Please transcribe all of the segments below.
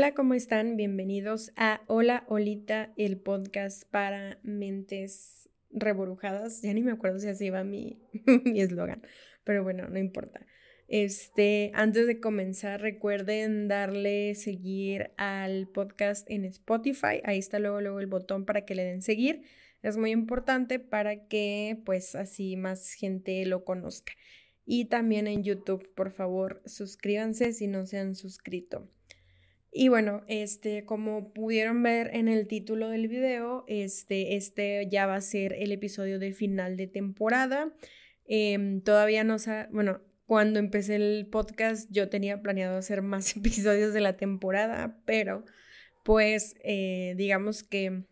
Hola, ¿cómo están? Bienvenidos a Hola Olita, el podcast para mentes reborujadas. Ya ni me acuerdo si así va mi eslogan, pero bueno, no importa. Este, antes de comenzar, recuerden darle seguir al podcast en Spotify. Ahí está luego, luego el botón para que le den seguir. Es muy importante para que pues así más gente lo conozca. Y también en YouTube, por favor, suscríbanse si no se han suscrito. Y bueno, este, como pudieron ver en el título del video, este, este ya va a ser el episodio de final de temporada. Em, todavía no sé, bueno, cuando empecé el podcast yo tenía planeado hacer más episodios de la temporada, pero pues eh, digamos que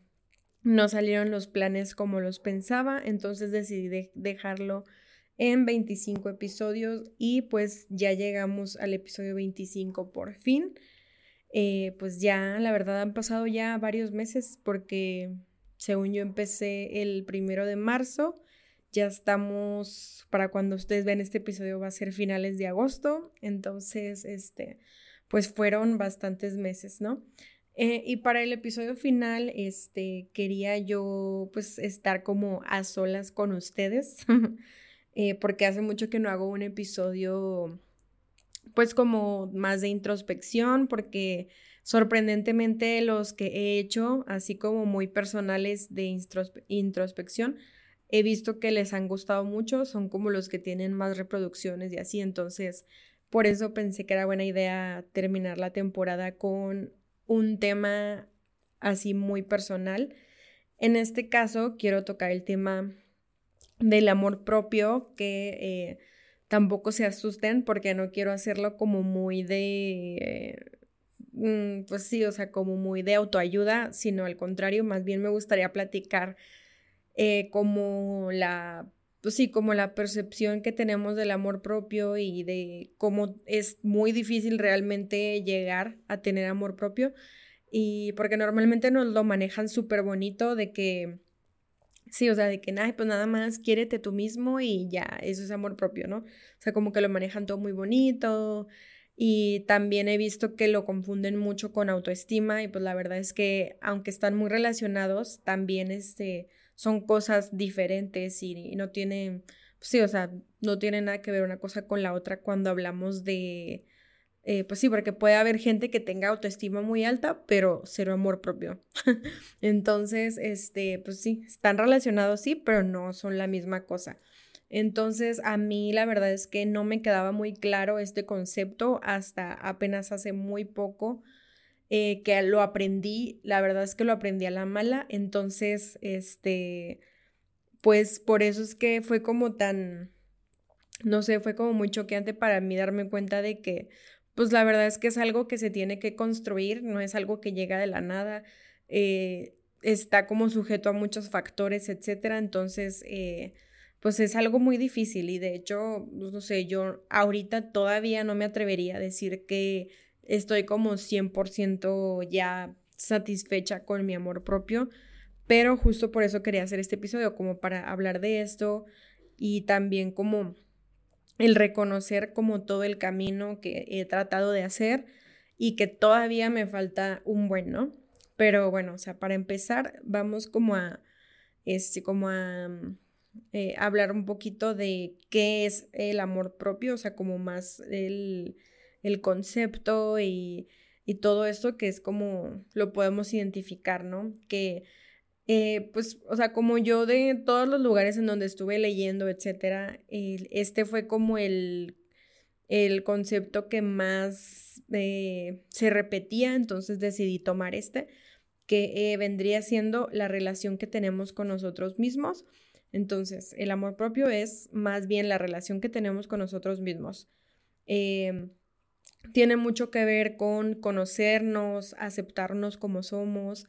no salieron los planes como los pensaba, entonces decidí dejarlo en 25 episodios y pues ya llegamos al episodio 25 por fin. Eh, pues ya, la verdad, han pasado ya varios meses porque según yo empecé el primero de marzo, ya estamos, para cuando ustedes ven este episodio va a ser finales de agosto, entonces, este, pues fueron bastantes meses, ¿no? Eh, y para el episodio final, este, quería yo pues estar como a solas con ustedes, eh, porque hace mucho que no hago un episodio pues como más de introspección, porque sorprendentemente los que he hecho, así como muy personales de introspección, he visto que les han gustado mucho, son como los que tienen más reproducciones y así, entonces por eso pensé que era buena idea terminar la temporada con un tema así muy personal. En este caso quiero tocar el tema del amor propio que... Eh, tampoco se asusten porque no quiero hacerlo como muy de, mm, pues sí, o sea, como muy de autoayuda, sino al contrario, más bien me gustaría platicar eh, como la, pues sí, como la percepción que tenemos del amor propio y de cómo es muy difícil realmente llegar a tener amor propio. Y porque normalmente nos lo manejan súper bonito de que Sí, o sea, de que, nada, pues nada más quiérete tú mismo y ya, eso es amor propio, ¿no? O sea, como que lo manejan todo muy bonito y también he visto que lo confunden mucho con autoestima y pues la verdad es que aunque están muy relacionados, también este, son cosas diferentes y, no tienen, pues sí, o sea, no tiene nada que ver una cosa con la otra cuando hablamos de eh, pues sí, porque puede haber gente que tenga autoestima muy alta, pero cero amor propio. Entonces, este, pues sí, están relacionados, sí, pero no son la misma cosa. Entonces, a mí la verdad es que no me quedaba muy claro este concepto hasta apenas hace muy poco eh, que lo aprendí. La verdad es que lo aprendí a la mala. Entonces, este, pues por eso es que fue como tan, no sé, fue como muy choqueante para mí darme cuenta de que pues la verdad es que es algo que se tiene que construir, no es algo que llega de la nada, eh, está como sujeto a muchos factores, etcétera, entonces, eh, pues es algo muy difícil y de hecho, pues, no sé, yo ahorita todavía no me atrevería a decir que estoy como 100% ya satisfecha con mi amor propio, pero justo por eso quería hacer este episodio, como para hablar de esto y también como el reconocer como todo el camino que he tratado de hacer y que todavía me falta un buen, ¿no? Pero bueno, o sea, para empezar, vamos como a, este, como a eh, hablar un poquito de qué es el amor propio, o sea, como más el, el concepto y, y todo esto que es como lo podemos identificar, ¿no? Que eh, pues, o sea, como yo de todos los lugares en donde estuve leyendo, etcétera, este fue como el, el concepto que más eh, se repetía, entonces decidí tomar este, que eh, vendría siendo la relación que tenemos con nosotros mismos. Entonces, el amor propio es más bien la relación que tenemos con nosotros mismos. Em, tiene mucho que ver con conocernos, aceptarnos como somos,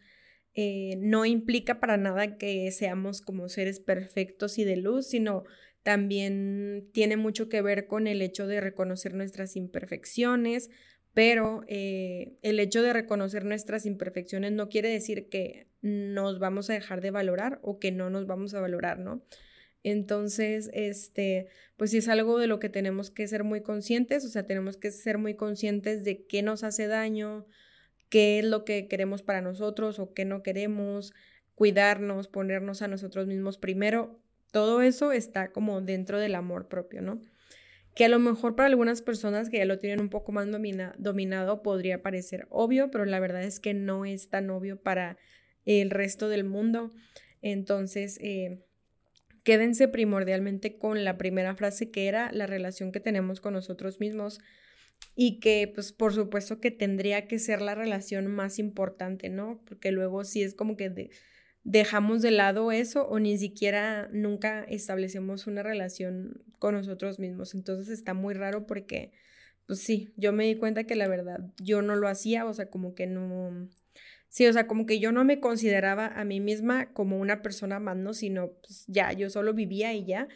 eh, no implica para nada que seamos como seres perfectos y de luz, sino también tiene mucho que ver con el hecho de reconocer nuestras imperfecciones, pero eh, el hecho de reconocer nuestras imperfecciones no quiere decir que nos vamos a dejar de valorar o que no nos vamos a valorar, ¿no? Entonces, este, pues es algo de lo que tenemos que ser muy conscientes, o sea, tenemos que ser muy conscientes de qué nos hace daño, qué es lo que queremos para nosotros o qué no queremos, cuidarnos, ponernos a nosotros mismos primero. Todo eso está como dentro del amor propio, ¿no? Que a lo mejor para algunas personas que ya lo tienen un poco más dominado podría parecer obvio, pero la verdad es que no es tan obvio para el resto del mundo. Entonces, eh, quédense primordialmente con la primera frase que era la relación que tenemos con nosotros mismos y que pues por supuesto que tendría que ser la relación más importante, ¿no? Porque luego sí es como que dejamos de lado eso o ni siquiera nunca establecemos una relación con nosotros mismos. Entonces está muy raro porque pues sí, yo me di cuenta que la verdad yo no lo hacía, o sea, como que no... Sí, o sea, como que yo no me consideraba a mí misma como una persona más, ¿no? Sino, pues ya, yo solo vivía y ya,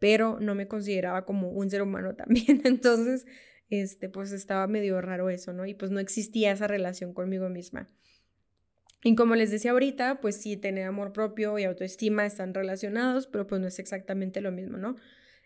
pero no me consideraba como un ser humano también. Entonces, este, pues estaba medio raro eso, ¿no? Y pues no existía esa relación conmigo misma. Y como les decía ahorita, pues sí, tener amor propio y autoestima están relacionados, pero pues no es exactamente lo mismo, ¿no?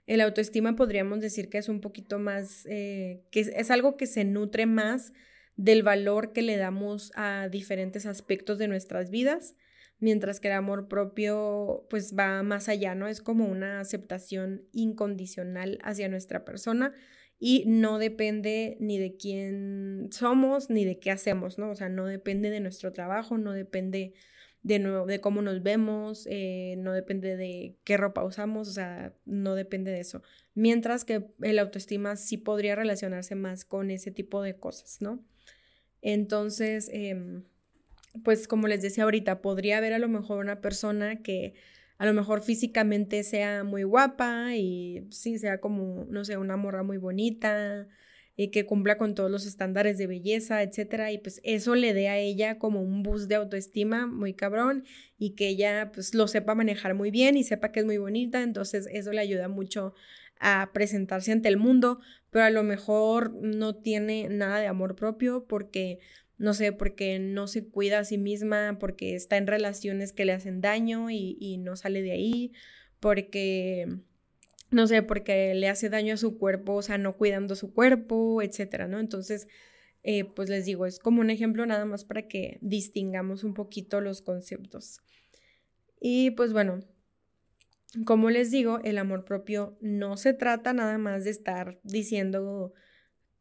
El autoestima podríamos decir que es un poquito más, eh, que es, algo que se nutre más del valor que le damos a diferentes aspectos de nuestras vidas, mientras que el amor propio pues va más allá, ¿no? Es como una aceptación incondicional hacia nuestra persona y no depende ni de quién somos ni de qué hacemos, ¿no? O sea, no depende de nuestro trabajo, no depende de, de cómo nos vemos, eh, no depende de qué ropa usamos, o sea, no depende de eso. Mientras que el autoestima sí podría relacionarse más con ese tipo de cosas, ¿no? Entonces, em, pues como les decía ahorita, podría haber a lo mejor una persona que a lo mejor físicamente sea muy guapa y sí, sea como, no sé, una morra muy bonita y que cumpla con todos los estándares de belleza, etcétera, y pues eso le dé a ella como un boost de autoestima muy cabrón y que ella pues lo sepa manejar muy bien y sepa que es muy bonita, entonces eso le ayuda mucho a presentarse ante el mundo, pero a lo mejor no tiene nada de amor propio porque no sé, porque no se cuida a sí misma, porque está en relaciones que le hacen daño y, no sale de ahí, porque, no sé, porque le hace daño a su cuerpo, o sea, no cuidando su cuerpo, etcétera, ¿no? Entonces, eh, pues les digo, es como un ejemplo nada más para que distingamos un poquito los conceptos. Y pues bueno, como les digo, el amor propio no se trata nada más de estar diciendo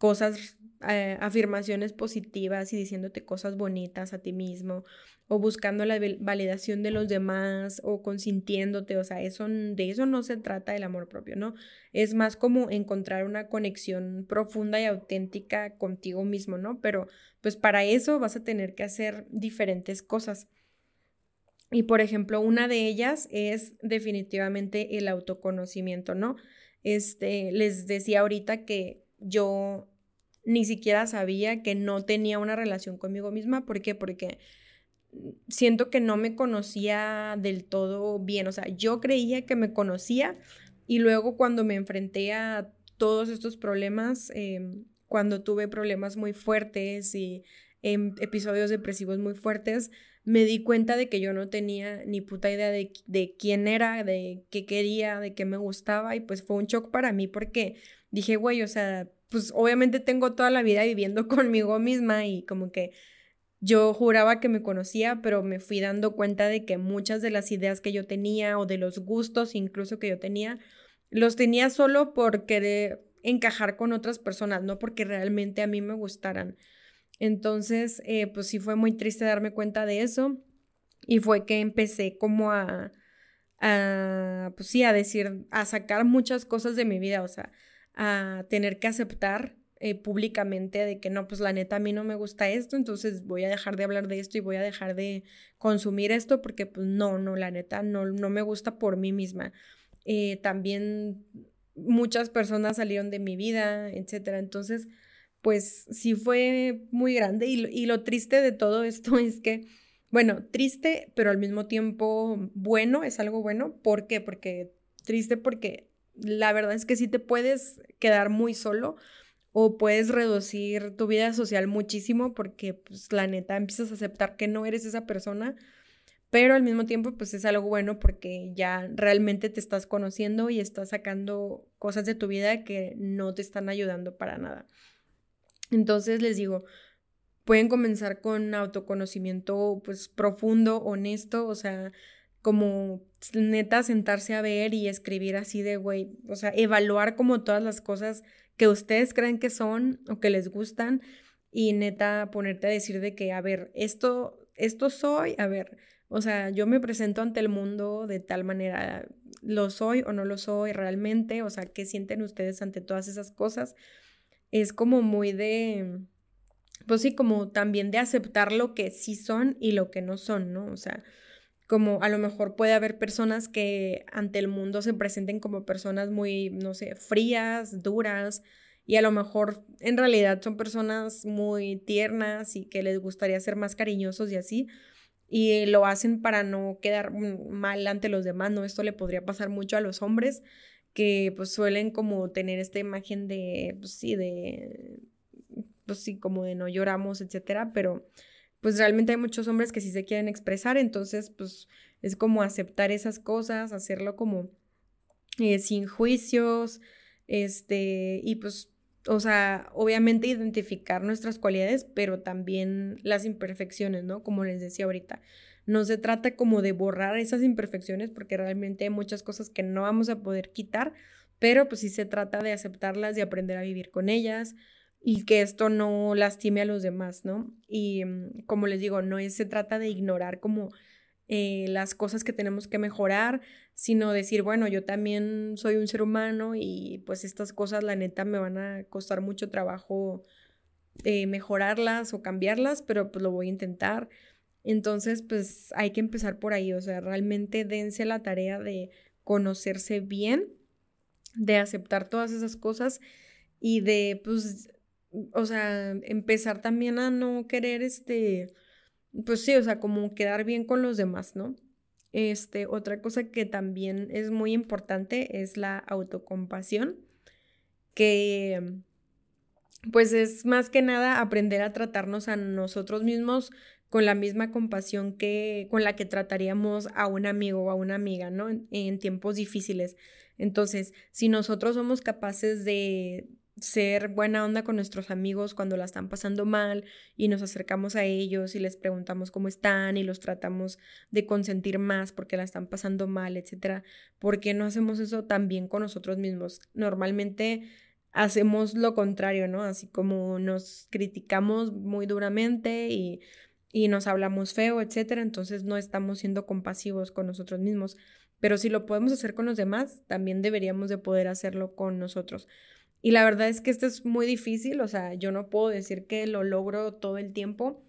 cosas, eh, afirmaciones positivas y diciéndote cosas bonitas a ti mismo o buscando la validación de los demás o consintiéndote, o sea, eso, de eso no se trata el amor propio, ¿no? Es más como encontrar una conexión profunda y auténtica contigo mismo, ¿no? Pero pues para eso vas a tener que hacer diferentes cosas. Y por ejemplo, una de ellas es definitivamente el autoconocimiento, ¿no? Este, les decía ahorita que yo ni siquiera sabía que no tenía una relación conmigo misma. ¿Por qué? Porque siento que no me conocía del todo bien. O sea, yo creía que me conocía y luego cuando me enfrenté a todos estos problemas, em, cuando tuve problemas muy fuertes y em, episodios depresivos muy fuertes, me di cuenta de que yo no tenía ni puta idea de, de quién era, de qué quería, de qué me gustaba y pues fue un shock para mí porque dije, güey, o sea, pues obviamente tengo toda la vida viviendo conmigo misma y como que yo juraba que me conocía, pero me fui dando cuenta de que muchas de las ideas que yo tenía o de los gustos incluso que yo tenía, los tenía solo por querer encajar con otras personas, no porque realmente a mí me gustaran. Entonces, eh, pues sí fue muy triste darme cuenta de eso y fue que empecé como a, a, pues sí, a decir, a sacar muchas cosas de mi vida, o sea, a tener que aceptar eh, públicamente de que no, pues la neta a mí no me gusta esto, entonces voy a dejar de hablar de esto y voy a dejar de consumir esto porque pues no, no, la neta no, no me gusta por mí misma. Eh, también muchas personas salieron de mi vida, etcétera. Entonces, pues sí fue muy grande y, y lo triste de todo esto es que, bueno, triste, pero al mismo tiempo bueno, es algo bueno. ¿Por qué? Porque triste porque la verdad es que sí te puedes quedar muy solo o puedes reducir tu vida social muchísimo porque pues la neta empiezas a aceptar que no eres esa persona, pero al mismo tiempo pues es algo bueno porque ya realmente te estás conociendo y estás sacando cosas de tu vida que no te están ayudando para nada. Entonces les digo, pueden comenzar con autoconocimiento pues profundo, honesto, o sea, como neta sentarse a ver y escribir así de, güey, o sea, evaluar como todas las cosas que ustedes creen que son o que les gustan y neta ponerte a decir de que, a ver, esto, esto soy, a ver, o sea, yo me presento ante el mundo de tal manera, lo soy o no lo soy realmente, o sea, ¿qué sienten ustedes ante todas esas cosas? Es como muy de, pues sí, como también de aceptar lo que sí son y lo que no son, ¿no? O sea, como a lo mejor puede haber personas que ante el mundo se presenten como personas muy, no sé, frías, duras, y a lo mejor en realidad son personas muy tiernas y que les gustaría ser más cariñosos y así, y lo hacen para no quedar mal ante los demás, ¿no? Esto le podría pasar mucho a los hombres que pues suelen como tener esta imagen de, pues sí, de, pues sí, como de no lloramos, etcétera, pero pues realmente hay muchos hombres que sí se quieren expresar, entonces pues es como aceptar esas cosas, hacerlo como eh, sin juicios, este, y pues o sea, obviamente identificar nuestras cualidades, pero también las imperfecciones, ¿no? Como les decía ahorita. No se trata como de borrar esas imperfecciones porque realmente hay muchas cosas que no vamos a poder quitar, pero pues sí se trata de aceptarlas y aprender a vivir con ellas y que esto no lastime a los demás, ¿no? Y mm, como les digo, no se trata de ignorar como eh, las cosas que tenemos que mejorar, sino decir, bueno, yo también soy un ser humano y pues estas cosas la neta me van a costar mucho trabajo eh, mejorarlas o cambiarlas, pero pues lo voy a intentar. Entonces, pues hay que empezar por ahí, o sea, realmente dense la tarea de conocerse bien, de aceptar todas esas cosas y de, pues, o sea, empezar también a no querer, este, pues sí, o sea, como quedar bien con los demás, ¿no? Este, otra cosa que también es muy importante es la autocompasión, que pues es más que nada aprender a tratarnos a nosotros mismos con la misma compasión que con la que trataríamos a un amigo o a una amiga, ¿no? en tiempos difíciles. Entonces, si nosotros somos capaces de ser buena onda con nuestros amigos cuando la están pasando mal y nos acercamos a ellos y les preguntamos cómo están y los tratamos de consentir más porque la están pasando mal, etcétera. ¿Por qué no hacemos eso también con nosotros mismos? Normalmente hacemos lo contrario, ¿no? Así como nos criticamos muy duramente y, y nos hablamos feo, etcétera, entonces no estamos siendo compasivos con nosotros mismos. Pero si lo podemos hacer con los demás, también deberíamos de poder hacerlo con nosotros. Y la verdad es que esto es muy difícil, o sea, yo no puedo decir que lo logro todo el tiempo.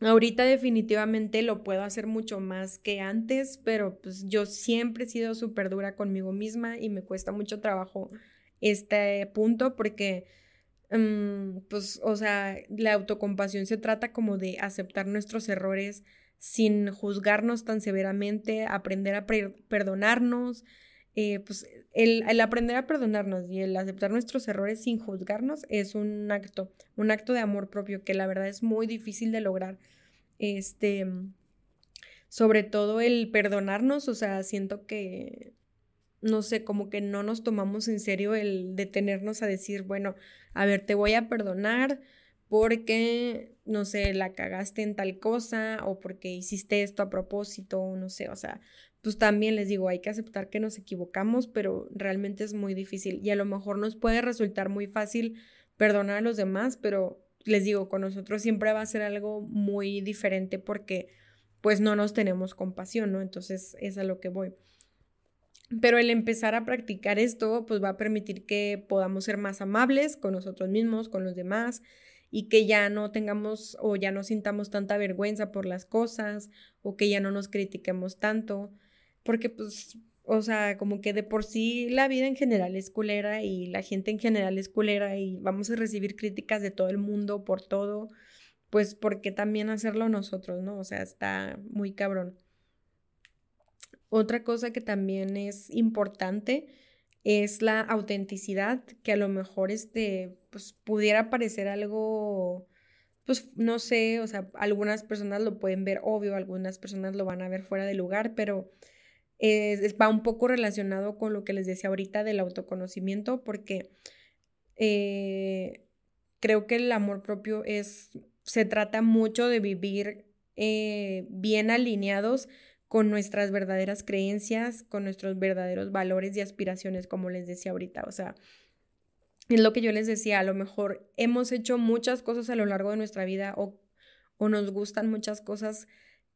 Ahorita definitivamente lo puedo hacer mucho más que antes, pero pues yo siempre he sido súper dura conmigo misma y me cuesta mucho trabajo este punto porque, mm, pues, o sea, la autocompasión se trata como de aceptar nuestros errores sin juzgarnos tan severamente, aprender a perdonarnos, eh, pues el, aprender a perdonarnos y el aceptar nuestros errores sin juzgarnos es un acto, un acto de amor propio que la verdad es muy difícil de lograr. Este, sobre todo el perdonarnos, o sea, siento que, no sé, como que no nos tomamos en serio el detenernos a decir, bueno, a ver, te voy a perdonar porque, no sé, la cagaste en tal cosa o porque hiciste esto a propósito, no sé, o sea, pues también les digo, hay que aceptar que nos equivocamos, pero realmente es muy difícil y a lo mejor nos puede resultar muy fácil perdonar a los demás, pero les digo, con nosotros siempre va a ser algo muy diferente porque pues no nos tenemos compasión, ¿no? Entonces es a lo que voy. Pero el empezar a practicar esto, pues va a permitir que podamos ser más amables con nosotros mismos, con los demás, y que ya no tengamos o ya no sintamos tanta vergüenza por las cosas, o que ya no nos critiquemos tanto porque pues, o sea, como que de por sí la vida en general es culera y la gente en general es culera y vamos a recibir críticas de todo el mundo por todo, pues ¿por qué también hacerlo nosotros, no? O sea, está muy cabrón. Otra cosa que también es importante es la autenticidad, que a lo mejor este, pues pudiera parecer algo, pues no sé, o sea, algunas personas lo pueden ver obvio, algunas personas lo van a ver fuera de lugar, pero va un poco relacionado con lo que les decía ahorita del autoconocimiento, porque eh, creo que el amor propio es se trata mucho de vivir eh, bien alineados con nuestras verdaderas creencias, con nuestros verdaderos valores y aspiraciones, como les decía ahorita. O sea, es lo que yo les decía, a lo mejor hemos hecho muchas cosas a lo largo de nuestra vida o, o nos gustan muchas cosas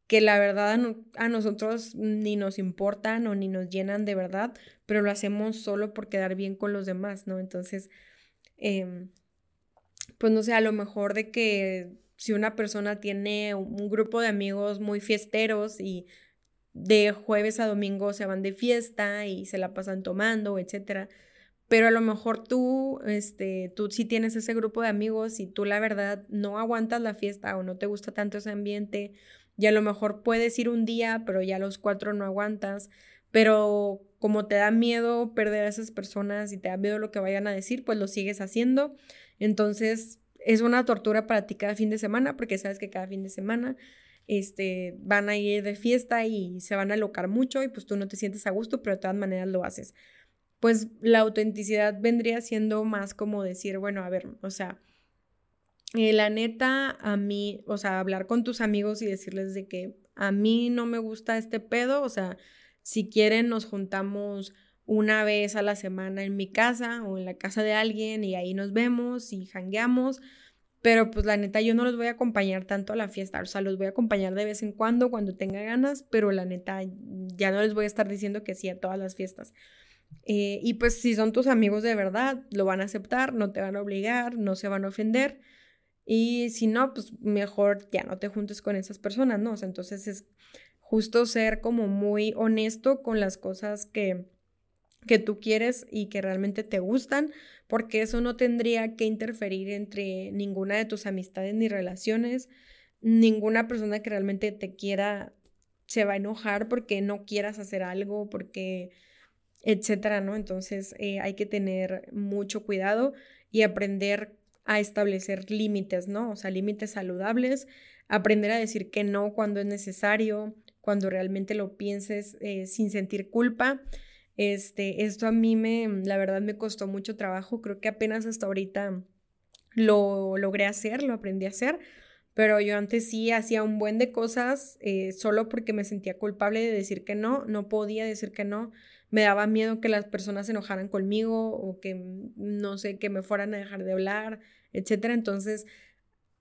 que la verdad a nosotros ni nos importan o ni nos llenan de verdad, pero lo hacemos solo por quedar bien con los demás, ¿no? Entonces, em, pues no sé, a lo mejor de que si una persona tiene un grupo de amigos muy fiesteros y de jueves a domingo se van de fiesta y se la pasan tomando, etcétera. Pero a lo mejor tú, este, tú sí tienes ese grupo de amigos y tú la verdad no aguantas la fiesta o no te gusta tanto ese ambiente y a lo mejor puedes ir un día, pero ya los cuatro no aguantas, pero como te da miedo perder a esas personas y te da miedo lo que vayan a decir, pues lo sigues haciendo. Entonces es una tortura para ti cada fin de semana porque sabes que cada fin de semana este, van a ir de fiesta y se van a alocar mucho y pues tú no te sientes a gusto, pero de todas maneras lo haces. Pues la autenticidad vendría siendo más como decir, bueno, a ver, o sea, eh, la neta, a mí, o sea, hablar con tus amigos y decirles de que a mí no me gusta este pedo, o sea, si quieren nos juntamos una vez a la semana en mi casa o en la casa de alguien y ahí nos vemos y jangueamos pero pues la neta yo no los voy a acompañar tanto a la fiesta, o sea, los voy a acompañar de vez en cuando cuando tenga ganas, pero la neta ya no les voy a estar diciendo que sí a todas las fiestas. Eh, y pues si son tus amigos de verdad, lo van a aceptar, no te van a obligar, no se van a ofender. Y si no, pues mejor ya no te juntes con esas personas, ¿no? O entonces es justo ser como muy honesto con las cosas que, que tú quieres y que realmente te gustan, porque eso no tendría que interferir entre ninguna de tus amistades ni relaciones. Ninguna persona que realmente te quiera se va a enojar porque no quieras hacer algo, porque etcétera, ¿no? Entonces eh, hay que tener mucho cuidado y aprender a establecer límites, ¿no? O sea, límites saludables, aprender a decir que no cuando es necesario, cuando realmente lo pienses eh, sin sentir culpa este, esto a mí me, la verdad me costó mucho trabajo, creo que apenas hasta ahorita lo logré hacer, lo aprendí a hacer, pero yo antes sí hacía un buen de cosas eh, solo porque me sentía culpable de decir que no, no podía decir que no, me daba miedo que las personas se enojaran conmigo o que, no sé, que me fueran a dejar de hablar, etcétera, entonces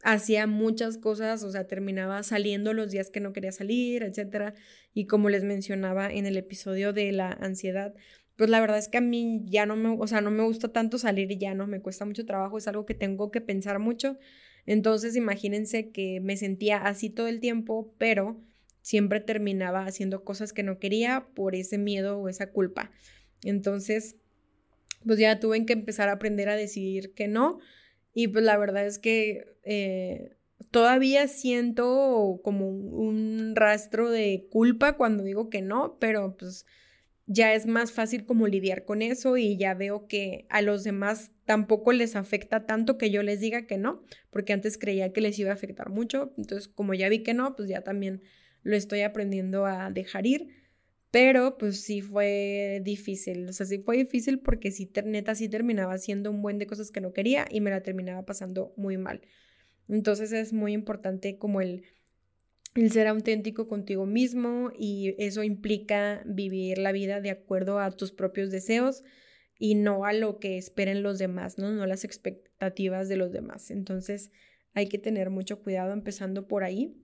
hacía muchas cosas, o sea, terminaba saliendo los días que no quería salir, etcétera. Y como les mencionaba en el episodio de la ansiedad, pues la verdad es que a mí ya no me, o sea, no me gusta tanto salir y ya no, me cuesta mucho trabajo, es algo que tengo que pensar mucho. Entonces, imagínense que me sentía así todo el tiempo, pero siempre terminaba haciendo cosas que no quería por ese miedo o esa culpa. Entonces, pues ya tuve que empezar a aprender a decidir que no y pues la verdad es que eh, todavía siento como un rastro de culpa cuando digo que no, pero pues ya es más fácil como lidiar con eso y ya veo que a los demás tampoco les afecta tanto que yo les diga que no, porque antes creía que les iba a afectar mucho, entonces como ya vi que no, pues ya también lo estoy aprendiendo a dejar ir. Pero pues sí fue difícil, o sea, sí fue difícil porque sí, neta, sí terminaba haciendo un buen de cosas que no quería y me la terminaba pasando muy mal. Entonces es muy importante como el, el ser auténtico contigo mismo y eso implica vivir la vida de acuerdo a tus propios deseos y no a lo que esperen los demás, ¿no? No las expectativas de los demás. Entonces hay que tener mucho cuidado empezando por ahí.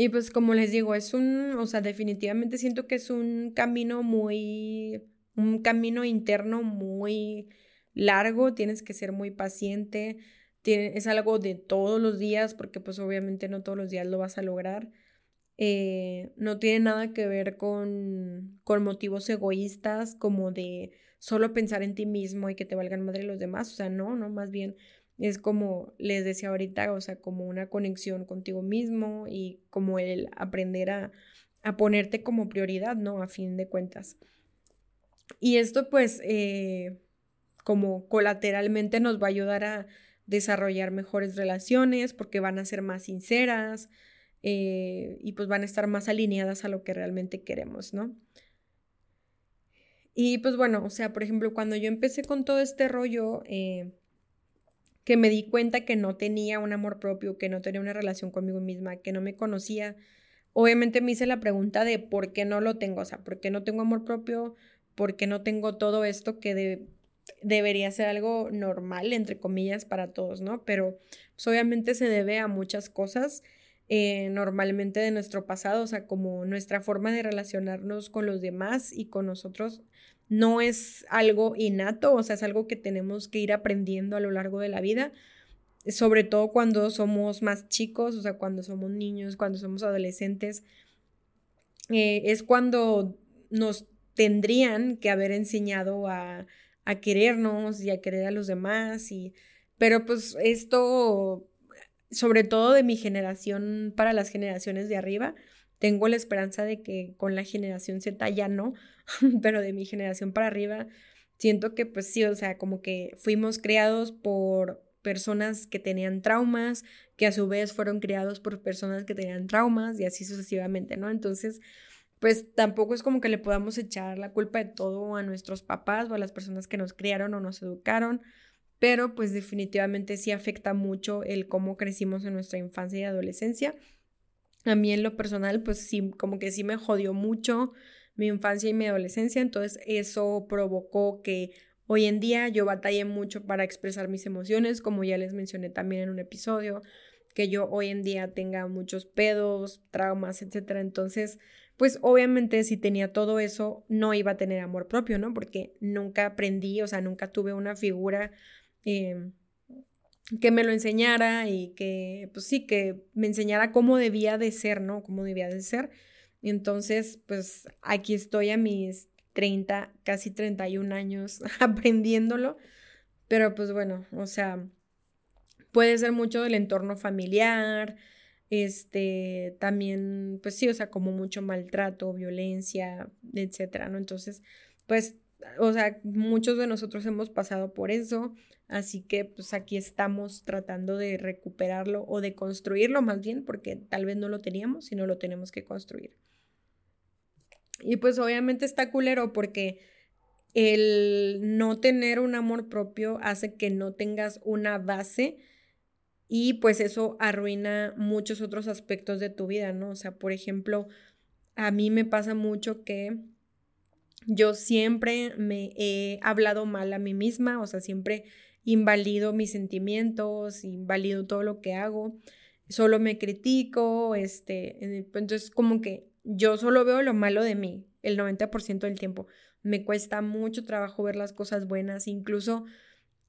Y pues como les digo, es un, o sea, definitivamente siento que es un camino muy, un camino interno muy largo, tienes que ser muy paciente, es algo de todos los días, porque pues obviamente no todos los días lo vas a lograr. Eh, no tiene nada que ver con, con motivos egoístas como de solo pensar en ti mismo y que te valgan madre los demás, o sea, no, no, más bien es como les decía ahorita, o sea, como una conexión contigo mismo y como el aprender a, ponerte como prioridad, ¿no? A fin de cuentas. Y esto pues eh, como colateralmente nos va a ayudar a desarrollar mejores relaciones porque van a ser más sinceras eh, y pues van a estar más alineadas a lo que realmente queremos, ¿no? Y pues bueno, o sea, por ejemplo, cuando yo empecé con todo este rollo, eh, que me di cuenta que no tenía un amor propio, que no tenía una relación conmigo misma, que no me conocía, obviamente me hice la pregunta de por qué no lo tengo, o sea, por qué no tengo amor propio, por qué no tengo todo esto que debería ser algo normal, entre comillas, para todos, ¿no? Pero pues, obviamente se debe a muchas cosas. Eh, normalmente de nuestro pasado, o sea, como nuestra forma de relacionarnos con los demás y con nosotros no es algo innato, o sea, es algo que tenemos que ir aprendiendo a lo largo de la vida, sobre todo cuando somos más chicos, o sea, cuando somos niños, cuando somos adolescentes, eh, es cuando nos tendrían que haber enseñado a, a, querernos y a querer a los demás, y, pero pues esto, sobre todo de mi generación para las generaciones de arriba, tengo la esperanza de que con la generación Z ya no, pero de mi generación para arriba, siento que pues sí, o sea, como que fuimos criados por personas que tenían traumas, que a su vez fueron criados por personas que tenían traumas y así sucesivamente, ¿no? Entonces, pues tampoco es como que le podamos echar la culpa de todo a nuestros papás o a las personas que nos criaron o nos educaron, pero pues definitivamente sí afecta mucho el cómo crecimos en nuestra infancia y adolescencia a mí en lo personal, pues sí, como que sí me jodió mucho mi infancia y mi adolescencia, entonces eso provocó que hoy en día yo batallé mucho para expresar mis emociones, como ya les mencioné también en un episodio, que yo hoy en día tenga muchos pedos, traumas, etcétera. Entonces, pues obviamente si tenía todo eso, no iba a tener amor propio, ¿no? Porque nunca aprendí, o sea, nunca tuve una figura eh, que me lo enseñara y que, pues sí, que me enseñara cómo debía de ser, ¿no? Cómo debía de ser. Entonces, pues aquí estoy a mis 30, casi 31 años aprendiéndolo, pero pues bueno, o sea, puede ser mucho del entorno familiar, este, también, pues sí, o sea, como mucho maltrato, violencia, etcétera, ¿no? Entonces, pues o sea, muchos de nosotros hemos pasado por eso, así que pues aquí estamos tratando de recuperarlo o de construirlo más bien, porque tal vez no lo teníamos, sino lo tenemos que construir. Y pues obviamente está culero porque el no tener un amor propio hace que no tengas una base y pues eso arruina muchos otros aspectos de tu vida, ¿no? O sea, por ejemplo, a mí me pasa mucho que yo siempre me he hablado mal a mí misma, o sea, siempre invalido mis sentimientos, invalido todo lo que hago, solo me critico, este, entonces como que yo solo veo lo malo de mí el 90% del tiempo. Me cuesta mucho trabajo ver las cosas buenas, incluso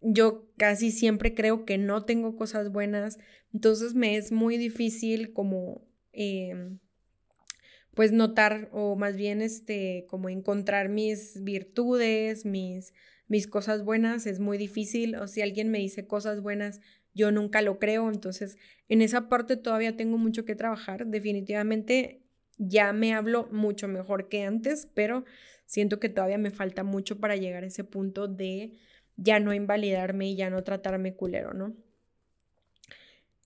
yo casi siempre creo que no tengo cosas buenas, entonces me es muy difícil como... Em, pues notar o más bien este como encontrar mis virtudes, mis mis cosas buenas es muy difícil o si alguien me dice cosas buenas yo nunca lo creo, entonces en esa parte todavía tengo mucho que trabajar, definitivamente ya me hablo mucho mejor que antes, pero siento que todavía me falta mucho para llegar a ese punto de ya no invalidarme y ya no tratarme culero, ¿no?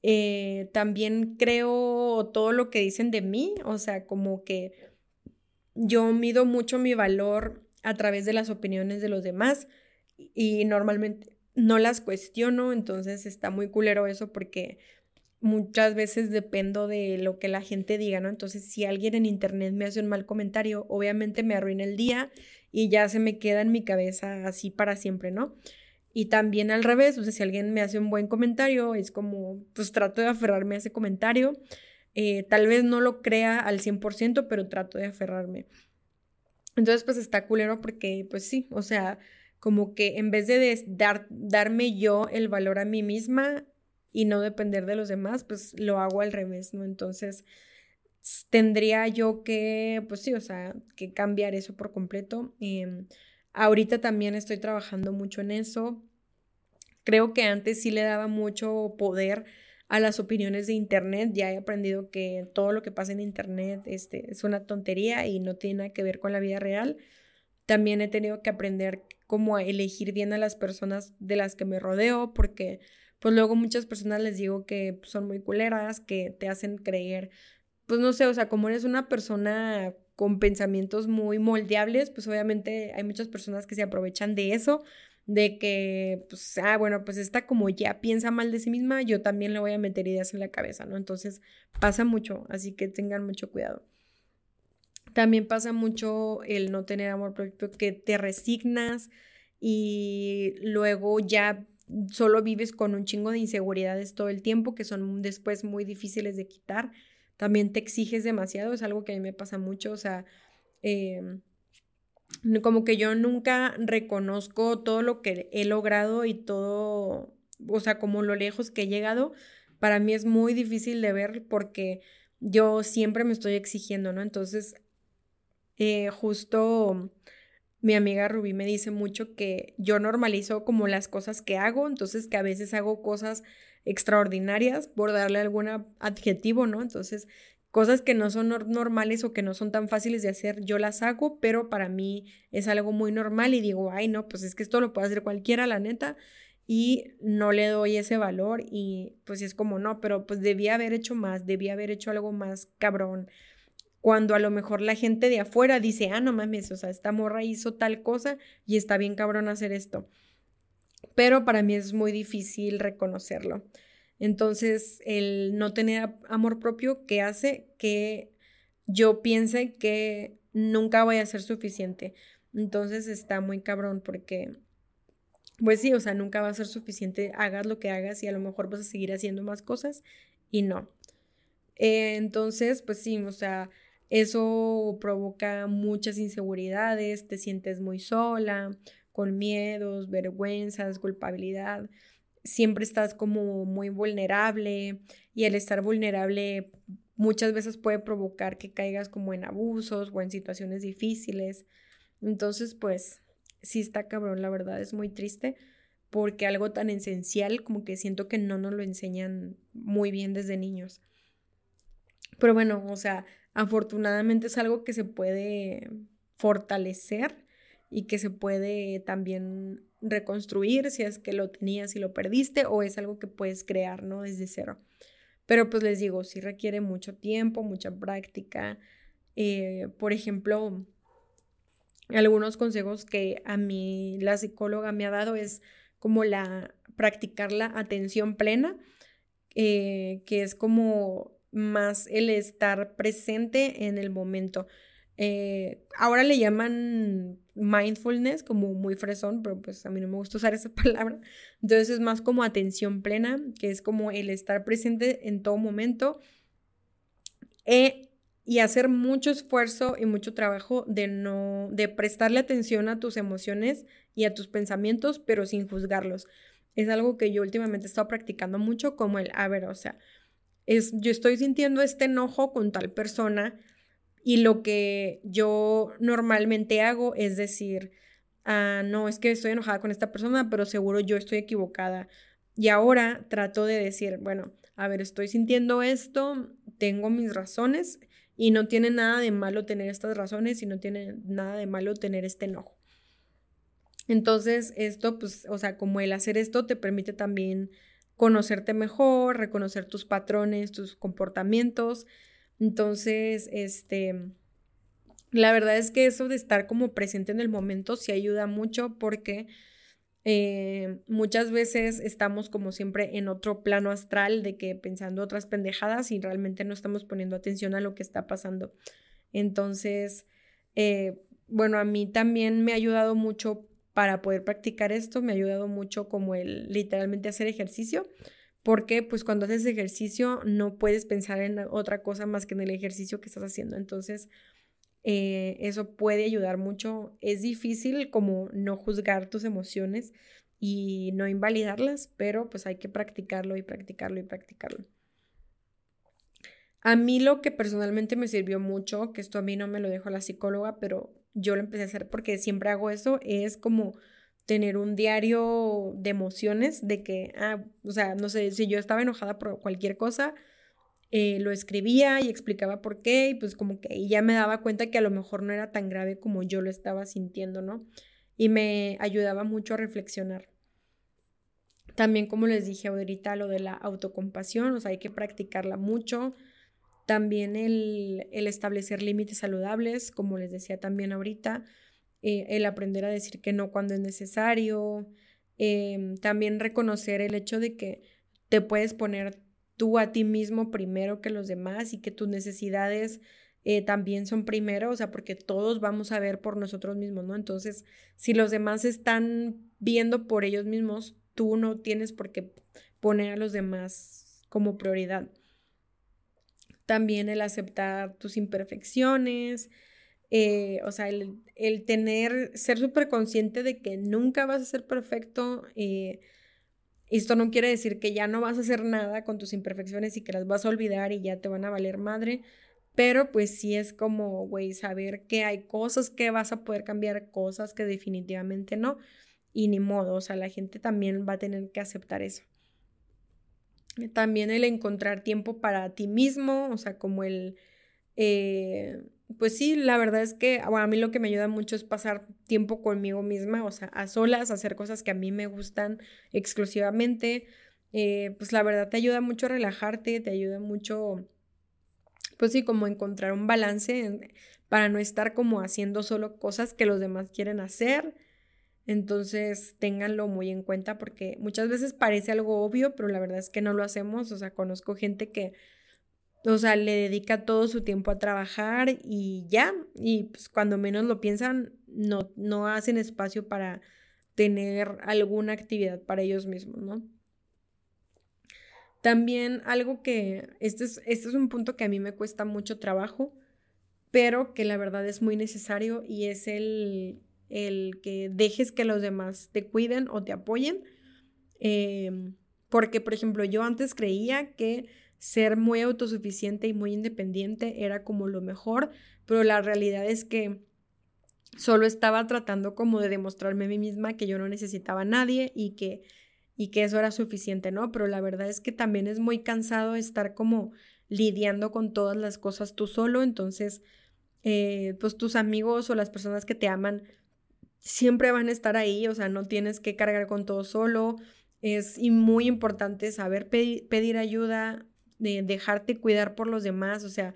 Eh, también creo todo lo que dicen de mí, o sea, como que yo mido mucho mi valor a través de las opiniones de los demás y normalmente no las cuestiono, entonces está muy culero eso porque muchas veces dependo de lo que la gente diga, ¿no? Entonces, si alguien en internet me hace un mal comentario, obviamente me arruina el día y ya se me queda en mi cabeza así para siempre, ¿no? Y también al revés, o sea, si alguien me hace un buen comentario, es como, pues trato de aferrarme a ese comentario. Eh, tal vez no lo crea al 100%, pero trato de aferrarme. Entonces, pues está culero porque, pues sí, o sea, como que en vez de dar, darme yo el valor a mí misma y no depender de los demás, pues lo hago al revés, ¿no? Entonces, tendría yo que, pues sí, o sea, que cambiar eso por completo. Em, Ahorita también estoy trabajando mucho en eso. Creo que antes sí le daba mucho poder a las opiniones de Internet. Ya he aprendido que todo lo que pasa en Internet este, es una tontería y no tiene nada que ver con la vida real. También he tenido que aprender cómo elegir bien a las personas de las que me rodeo, porque pues luego muchas personas les digo que son muy culeras, que te hacen creer, pues no sé, o sea, como eres una persona con pensamientos muy moldeables, pues obviamente hay muchas personas que se aprovechan de eso de que, pues, ah, bueno, pues esta como ya piensa mal de sí misma, yo también le voy a meter ideas en la cabeza, ¿no? Entonces pasa mucho, así que tengan mucho cuidado. También pasa mucho el no tener amor propio, que te resignas y luego ya solo vives con un chingo de inseguridades todo el tiempo que son después muy difíciles de quitar. También te exiges demasiado, es algo que a mí me pasa mucho, o sea, em, como que yo nunca reconozco todo lo que he logrado y todo, o sea, como lo lejos que he llegado, para mí es muy difícil de ver porque yo siempre me estoy exigiendo, ¿no? Entonces, eh, justo mi amiga Rubí me dice mucho que yo normalizo como las cosas que hago, entonces que a veces hago cosas extraordinarias por darle algún adjetivo, ¿no? Entonces, cosas que no son normales o que no son tan fáciles de hacer, yo las hago, pero para mí es algo muy normal y digo, ay, no, pues es que esto lo puede hacer cualquiera, la neta, y no le doy ese valor y pues es como, no, pero pues debía haber hecho más, debía haber hecho algo más cabrón, cuando a lo mejor la gente de afuera dice, ah, no mames, o sea, esta morra hizo tal cosa y está bien cabrón hacer esto. Pero para mí es muy difícil reconocerlo. Entonces, el no tener amor propio, ¿qué hace? Que yo piense que nunca voy a ser suficiente. Entonces está muy cabrón porque, pues sí, o sea, nunca va a ser suficiente, hagas lo que hagas y a lo mejor vas a seguir haciendo más cosas y no. Eh, entonces, pues sí, o sea, eso provoca muchas inseguridades, te sientes muy sola, con miedos, vergüenzas, culpabilidad. Siempre estás como muy vulnerable y el estar vulnerable muchas veces puede provocar que caigas como en abusos o en situaciones difíciles. Entonces, pues sí está cabrón, la verdad es muy triste porque algo tan esencial como que siento que no nos lo enseñan muy bien desde niños. Pero bueno, o sea, afortunadamente es algo que se puede fortalecer y que se puede también reconstruir si es que lo tenías y lo perdiste o es algo que puedes crear, ¿no? Desde cero. Pero pues les digo, sí requiere mucho tiempo, mucha práctica. Eh, por ejemplo, algunos consejos que a mí la psicóloga me ha dado es como la practicar la atención plena, eh, que es como más el estar presente en el momento. Eh, ahora le llaman mindfulness como muy fresón, pero pues a mí no me gusta usar esa palabra. Entonces es más como atención plena, que es como el estar presente en todo momento eh, y hacer mucho esfuerzo y mucho trabajo de no, de prestarle atención a tus emociones y a tus pensamientos, pero sin juzgarlos. Es algo que yo últimamente he estado practicando mucho, como el, a ver, o sea, es, yo estoy sintiendo este enojo con tal persona y lo que yo normalmente hago es decir, ah, no, es que estoy enojada con esta persona, pero seguro yo estoy equivocada. Y ahora trato de decir, bueno, a ver, estoy sintiendo esto, tengo mis razones y no tiene nada de malo tener estas razones y no tiene nada de malo tener este enojo. Entonces, esto, pues, o sea, como el hacer esto te permite también conocerte mejor, reconocer tus patrones, tus comportamientos. Entonces, este, la verdad es que eso de estar como presente en el momento sí ayuda mucho porque eh, muchas veces estamos como siempre en otro plano astral de que pensando otras pendejadas y realmente no estamos poniendo atención a lo que está pasando. Entonces, eh, bueno, a mí también me ha ayudado mucho para poder practicar esto me ha ayudado mucho como el literalmente hacer ejercicio, porque pues cuando haces ejercicio no puedes pensar en otra cosa más que en el ejercicio que estás haciendo. Entonces, eh, eso puede ayudar mucho. Es difícil como no juzgar tus emociones y no invalidarlas, pero pues hay que practicarlo y practicarlo y practicarlo. A mí lo que personalmente me sirvió mucho, que esto a mí no me lo dejó la psicóloga, pero yo lo empecé a hacer porque siempre hago eso, es como tener un diario de emociones, de que, ah, o sea, no sé, si yo estaba enojada por cualquier cosa, eh, lo escribía y explicaba por qué, y pues como que ya me daba cuenta que a lo mejor no era tan grave como yo lo estaba sintiendo, ¿no? Y me ayudaba mucho a reflexionar. También, como les dije ahorita, lo de la autocompasión, o sea, hay que practicarla mucho. También el, establecer límites saludables, como les decía también ahorita, eh, el aprender a decir que no cuando es necesario, em, también reconocer el hecho de que te puedes poner tú a ti mismo primero que los demás y que tus necesidades eh, también son primero, o sea, porque todos vamos a ver por nosotros mismos, ¿no? Entonces, si los demás están viendo por ellos mismos, tú no tienes por qué poner a los demás como prioridad. También el aceptar tus imperfecciones, eh, o sea, el, tener, ser súper consciente de que nunca vas a ser perfecto. Eh, esto no quiere decir que ya no vas a hacer nada con tus imperfecciones y que las vas a olvidar y ya te van a valer madre. Pero pues sí es como, güey, saber que hay cosas que vas a poder cambiar, cosas que definitivamente no. Y ni modo, o sea, la gente también va a tener que aceptar eso. También el encontrar tiempo para ti mismo, o sea, como el... Eh, pues sí, la verdad es que a mí lo que me ayuda mucho es pasar tiempo conmigo misma, o sea, a solas, hacer cosas que a mí me gustan exclusivamente. Eh, pues la verdad te ayuda mucho a relajarte, te ayuda mucho pues sí, como encontrar un balance para no estar como haciendo solo cosas que los demás quieren hacer. Entonces, ténganlo muy en cuenta porque muchas veces parece algo obvio, pero la verdad es que no lo hacemos. O sea, conozco gente que, o sea, le dedica todo su tiempo a trabajar y ya, y pues cuando menos lo piensan, no, no hacen espacio para tener alguna actividad para ellos mismos, ¿no? También algo que, este es, este es un punto que a mí me cuesta mucho trabajo, pero que la verdad es muy necesario y es el, el que dejes que los demás te cuiden o te apoyen. Em, porque, por ejemplo, yo antes creía que ser muy autosuficiente y muy independiente era como lo mejor, pero la realidad es que solo estaba tratando como de demostrarme a mí misma que yo no necesitaba a nadie y que y que eso era suficiente, ¿no? Pero la verdad es que también es muy cansado estar como lidiando con todas las cosas tú solo, entonces, eh, pues tus amigos o las personas que te aman siempre van a estar ahí, o sea, no tienes que cargar con todo solo, es muy importante saber pedir ayuda, de dejarte cuidar por los demás, o sea,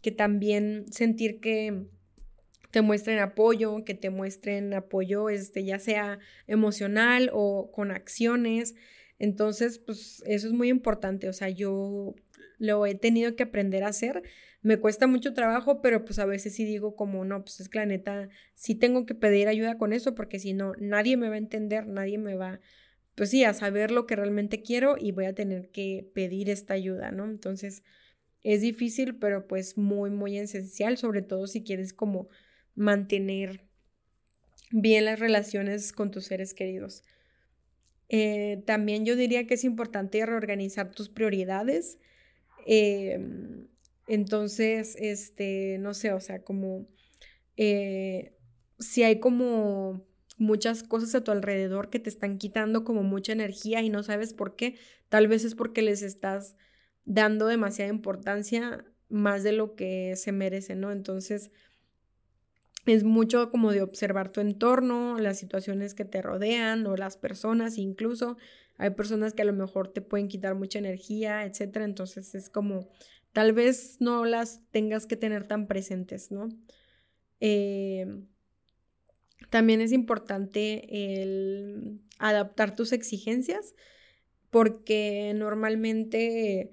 que también sentir que te muestren apoyo, que te muestren apoyo, este, ya sea emocional o con acciones. Entonces, pues eso es muy importante. O sea, yo lo he tenido que aprender a hacer. Me cuesta mucho trabajo, pero pues a veces sí digo como, no, pues es que la neta, sí tengo que pedir ayuda con eso, porque si no, nadie me va a entender, nadie me va, pues sí, a saber lo que realmente quiero y voy a tener que pedir esta ayuda, ¿no? Entonces, es difícil, pero pues muy, muy esencial, sobre todo si quieres como mantener bien las relaciones con tus seres queridos. Eh, también yo diría que es importante reorganizar tus prioridades. Em, entonces, este, no sé, o sea, como eh, si hay como muchas cosas a tu alrededor que te están quitando como mucha energía y no sabes por qué, tal vez es porque les estás dando demasiada importancia más de lo que se merece, ¿no? Entonces, es mucho como de observar tu entorno, las situaciones que te rodean o las personas incluso. Hay personas que a lo mejor te pueden quitar mucha energía, etcétera. Entonces es como, tal vez no las tengas que tener tan presentes, ¿no? Em, también es importante el adaptar tus exigencias porque normalmente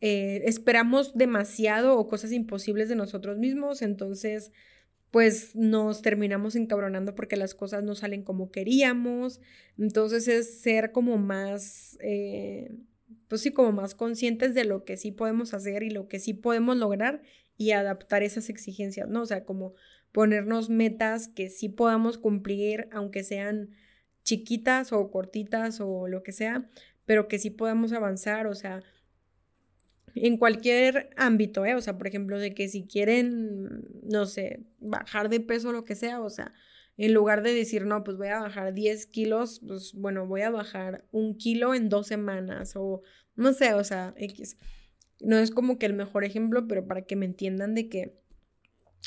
eh, esperamos demasiado o cosas imposibles de nosotros mismos, entonces pues nos terminamos encabronando porque las cosas no salen como queríamos. Entonces es ser como más, eh, pues sí, como más conscientes de lo que sí podemos hacer y lo que sí podemos lograr y adaptar esas exigencias, ¿no? O sea, como ponernos metas que sí podamos cumplir, aunque sean chiquitas o cortitas o lo que sea, pero que sí podamos avanzar, o sea, en cualquier ámbito, ¿eh? O sea, por ejemplo, de que si quieren, no sé, bajar de peso o lo que sea, o sea, en lugar de decir, no, pues voy a bajar 10 kilos, pues bueno, voy a bajar un kilo en dos semanas o no sé, o sea, X. No es como que el mejor ejemplo, pero para que me entiendan de que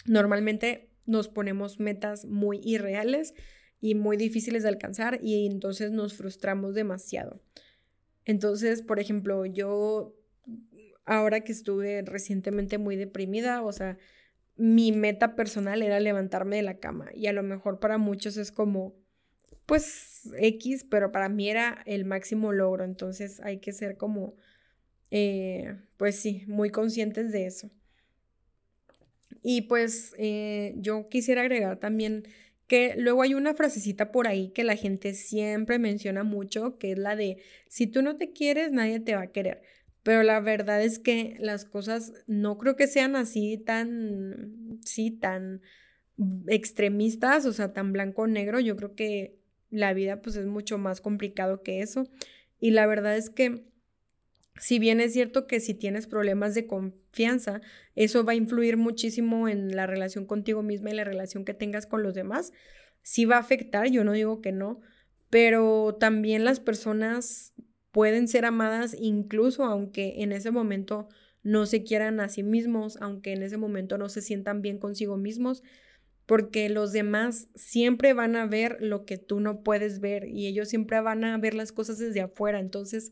normalmente nos ponemos metas muy irreales y muy difíciles de alcanzar y entonces nos frustramos demasiado. Entonces, por ejemplo, yo ahora que estuve recientemente muy deprimida, o sea, mi meta personal era levantarme de la cama y a lo mejor para muchos es como, pues X, pero para mí era el máximo logro, entonces hay que ser como, eh, pues sí, muy conscientes de eso. Y pues eh, yo quisiera agregar también que luego hay una frasecita por ahí que la gente siempre menciona mucho, que es la de, si tú no te quieres, nadie te va a querer. Pero la verdad es que las cosas no creo que sean así tan, sí, tan extremistas, o sea, tan blanco o negro. Yo creo que la vida pues es mucho más complicado que eso. Y la verdad es que si bien es cierto que si tienes problemas de confianza, eso va a influir muchísimo en la relación contigo misma y la relación que tengas con los demás. Sí va a afectar, yo no digo que no, pero también las personas pueden ser amadas incluso aunque en ese momento no se quieran a sí mismos, aunque en ese momento no se sientan bien consigo mismos, porque los demás siempre van a ver lo que tú no puedes ver y ellos siempre van a ver las cosas desde afuera. Entonces,